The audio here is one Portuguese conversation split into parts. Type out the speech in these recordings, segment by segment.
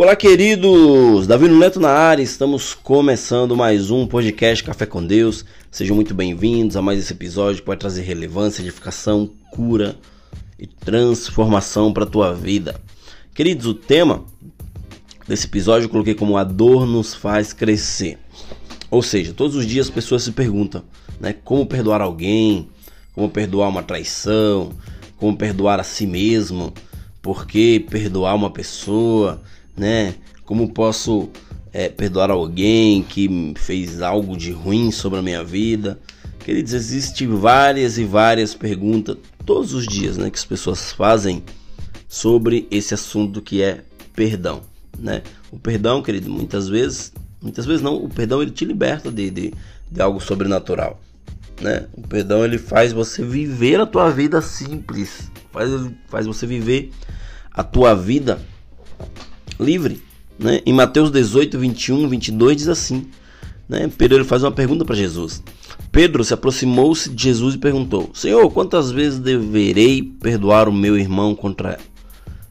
Olá, queridos! Davi Neto na área, estamos começando mais um podcast Café com Deus. Sejam muito bem-vindos a mais esse episódio que vai trazer relevância, edificação, cura e transformação para a tua vida. Queridos, o tema desse episódio eu coloquei como a dor nos faz crescer. Ou seja, todos os dias as pessoas se perguntam, né, como perdoar alguém, como perdoar uma traição, como perdoar a si mesmo, por que perdoar uma pessoa, né? Como posso é, perdoar alguém que fez algo de ruim sobre a minha vida? Queridos, existem várias e várias perguntas todos os dias, né, que as pessoas fazem sobre esse assunto que é perdão, né? O perdão, querido, muitas vezes, muitas vezes não, o perdão ele te liberta de, de, de algo sobrenatural, né? O perdão ele faz você viver a tua vida simples, faz, faz você viver a tua vida livre. Né? Em Mateus 18, 21, 22 diz assim: né? Pedro ele faz uma pergunta para Jesus. Pedro se aproximou-se de Jesus e perguntou: Senhor, quantas vezes deverei perdoar o meu irmão contra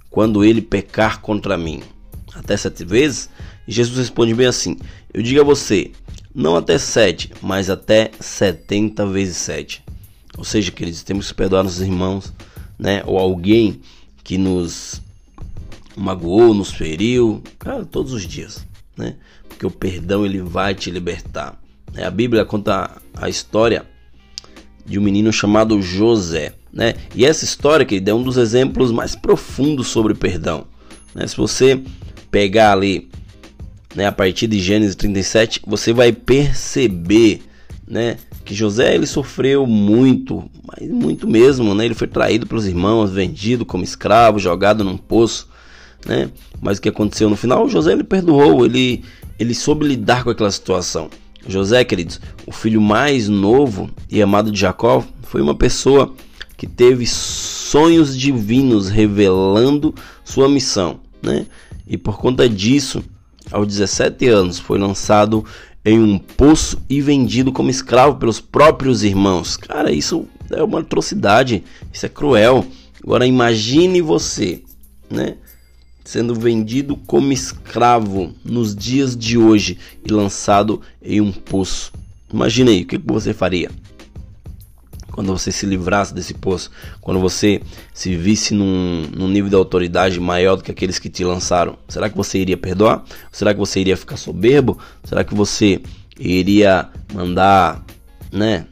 quando ele pecar contra mim? Até sete vezes? E Jesus responde bem assim: Eu digo a você, não até sete, mas até setenta vezes sete. Ou seja, queridos, temos que perdoar nossos irmãos, né? Ou alguém que nos magoou, nos feriu, cara, todos os dias, né? Porque o perdão ele vai te libertar. É, a Bíblia conta a história de um menino chamado José, né? E essa história que é um dos exemplos mais profundos sobre perdão, né? Se você pegar ali, né, a partir de Gênesis 37, você vai perceber, né, que José ele sofreu muito, mas muito mesmo, né? Ele foi traído pelos irmãos, vendido como escravo, jogado num poço né? Mas o que aconteceu no final? José ele perdoou, ele, ele soube lidar com aquela situação. José, queridos, o filho mais novo e amado de Jacó, foi uma pessoa que teve sonhos divinos revelando sua missão, né? E por conta disso, aos 17 anos, foi lançado em um poço e vendido como escravo pelos próprios irmãos. Cara, isso é uma atrocidade, isso é cruel. Agora imagine você, né? Sendo vendido como escravo nos dias de hoje e lançado em um poço. Imagine aí, o que você faria? Quando você se livrasse desse poço, quando você se visse num, num nível de autoridade maior do que aqueles que te lançaram, será que você iria perdoar? Será que você iria ficar soberbo? Será que você iria mandar, né,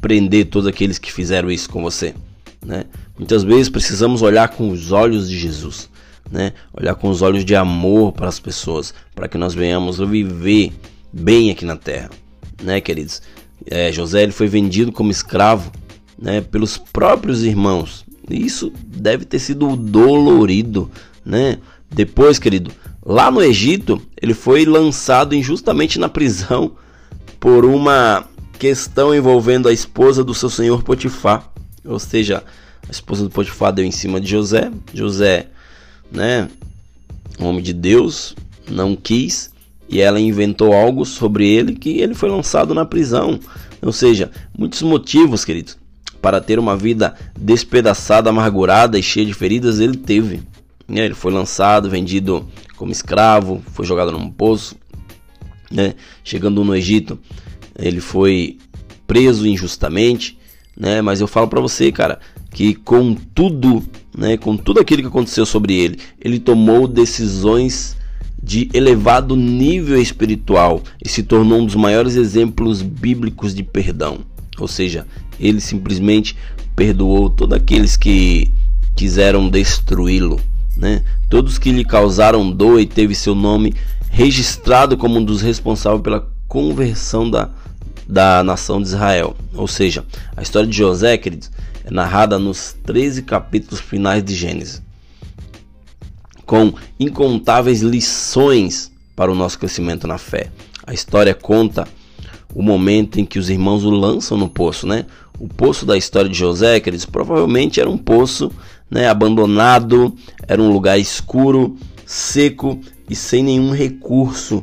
prender todos aqueles que fizeram isso com você? Né? Muitas vezes precisamos olhar com os olhos de Jesus né? Olhar com os olhos de amor para as pessoas, para que nós venhamos viver bem aqui na terra, né, queridos? É, José ele foi vendido como escravo, né, pelos próprios irmãos. Isso deve ter sido dolorido, né? Depois, querido, lá no Egito, ele foi lançado injustamente na prisão por uma questão envolvendo a esposa do seu senhor Potifar. Ou seja, a esposa do Potifar deu em cima de José. José né? Homem de Deus não quis e ela inventou algo sobre ele que ele foi lançado na prisão. Ou seja, muitos motivos, queridos, para ter uma vida despedaçada, amargurada e cheia de feridas ele teve. Né? Ele foi lançado, vendido como escravo, foi jogado num poço. Né? Chegando no Egito, ele foi preso injustamente, né? Mas eu falo para você, cara, que com tudo, né, com tudo aquilo que aconteceu sobre ele, ele tomou decisões de elevado nível espiritual e se tornou um dos maiores exemplos bíblicos de perdão. Ou seja, ele simplesmente perdoou todos aqueles que quiseram destruí-lo, né? Todos que lhe causaram dor e teve seu nome registrado como um dos responsáveis pela conversão da, da nação de Israel. Ou seja, a história de José, queridos, é narrada nos 13 capítulos finais de Gênesis, com incontáveis lições para o nosso crescimento na fé. A história conta o momento em que os irmãos o lançam no poço, né? O poço da história de José, que eles provavelmente era um poço, né, abandonado, era um lugar escuro, seco e sem nenhum recurso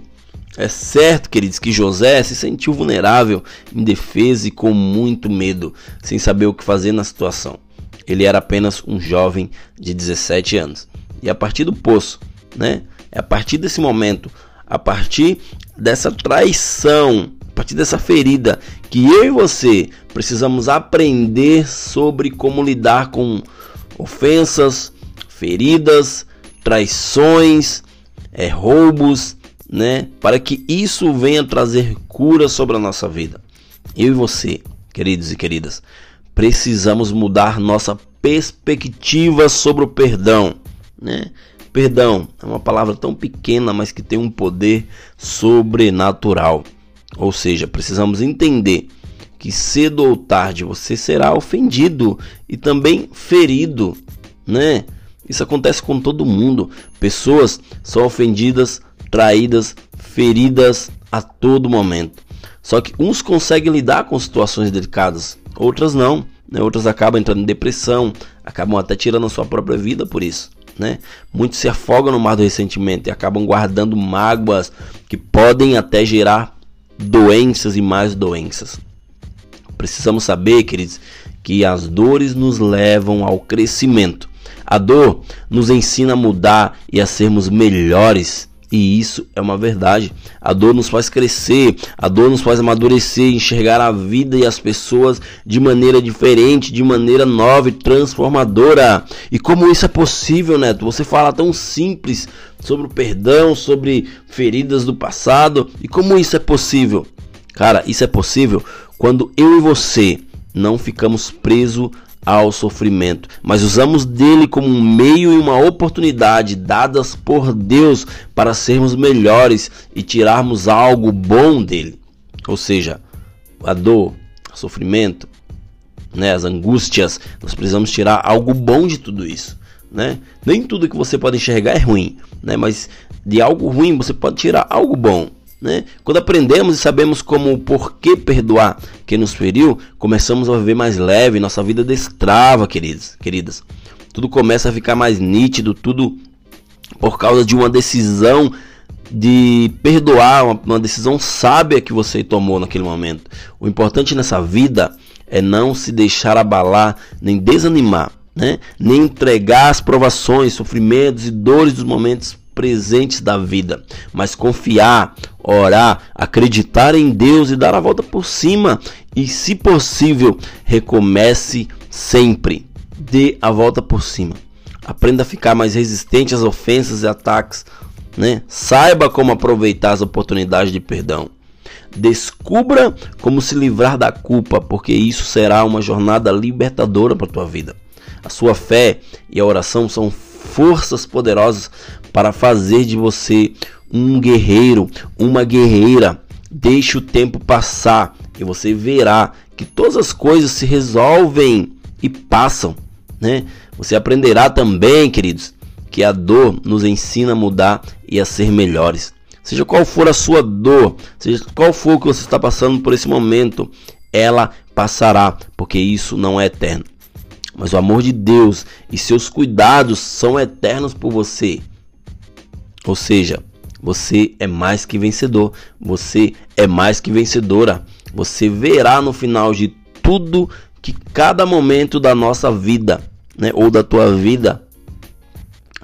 é certo, queridos, que José se sentiu vulnerável, indefeso e com muito medo, sem saber o que fazer na situação. Ele era apenas um jovem de 17 anos. E a partir do poço, né? É a partir desse momento, a partir dessa traição, a partir dessa ferida, que eu e você precisamos aprender sobre como lidar com ofensas, feridas, traições, é, roubos, né? Para que isso venha trazer cura sobre a nossa vida. Eu e você, queridos e queridas, precisamos mudar nossa perspectiva sobre o perdão, né? Perdão é uma palavra tão pequena, mas que tem um poder sobrenatural. Ou seja, precisamos entender que cedo ou tarde você será ofendido e também ferido, né? Isso acontece com todo mundo. Pessoas são ofendidas, traídas, feridas a todo momento. Só que uns conseguem lidar com situações delicadas, outras não. Né? Outras acabam entrando em depressão, acabam até tirando a sua própria vida por isso. Né? Muitos se afogam no mar do ressentimento e acabam guardando mágoas que podem até gerar doenças e mais doenças. Precisamos saber, queridos, que as dores nos levam ao crescimento. A dor nos ensina a mudar e a sermos melhores. E isso é uma verdade. A dor nos faz crescer, a dor nos faz amadurecer, enxergar a vida e as pessoas de maneira diferente, de maneira nova e transformadora. E como isso é possível, Neto? Você fala tão simples sobre o perdão, sobre feridas do passado. E como isso é possível? Cara, isso é possível quando eu e você não ficamos presos ao sofrimento, mas usamos dele como um meio e uma oportunidade dadas por Deus para sermos melhores e tirarmos algo bom dele. Ou seja, a dor, o sofrimento, né, as angústias, nós precisamos tirar algo bom de tudo isso. Né? Nem tudo que você pode enxergar é ruim, né? mas de algo ruim você pode tirar algo bom. Né? Quando aprendemos e sabemos como o porquê perdoar quem nos feriu, começamos a viver mais leve, nossa vida destrava, queridos, queridas. Tudo começa a ficar mais nítido, tudo por causa de uma decisão de perdoar, uma, uma decisão sábia que você tomou naquele momento. O importante nessa vida é não se deixar abalar nem desanimar, né? nem entregar as provações, sofrimentos e dores dos momentos presentes da vida, mas confiar, orar, acreditar em Deus e dar a volta por cima e, se possível, recomece sempre. Dê a volta por cima. Aprenda a ficar mais resistente às ofensas e ataques, né? Saiba como aproveitar as oportunidades de perdão. Descubra como se livrar da culpa, porque isso será uma jornada libertadora para tua vida. A sua fé e a oração são forças poderosas para fazer de você um guerreiro, uma guerreira. Deixe o tempo passar e você verá que todas as coisas se resolvem e passam, né? Você aprenderá também, queridos, que a dor nos ensina a mudar e a ser melhores. Seja qual for a sua dor, seja qual for o que você está passando por esse momento, ela passará, porque isso não é eterno. Mas o amor de Deus e seus cuidados são eternos por você. Ou seja, você é mais que vencedor, você é mais que vencedora. Você verá no final de tudo que cada momento da nossa vida, né, ou da tua vida,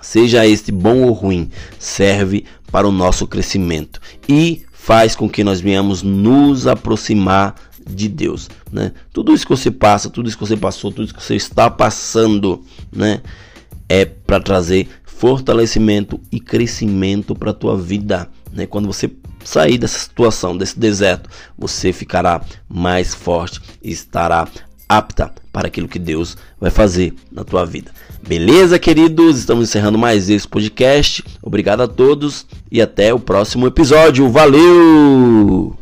seja este bom ou ruim, serve para o nosso crescimento e faz com que nós venhamos nos aproximar de Deus, né? Tudo isso que você passa, tudo isso que você passou, tudo isso que você está passando, né, é para trazer fortalecimento e crescimento para a tua vida. Né? Quando você sair dessa situação, desse deserto, você ficará mais forte e estará apta para aquilo que Deus vai fazer na tua vida. Beleza, queridos? Estamos encerrando mais esse podcast. Obrigado a todos e até o próximo episódio. Valeu!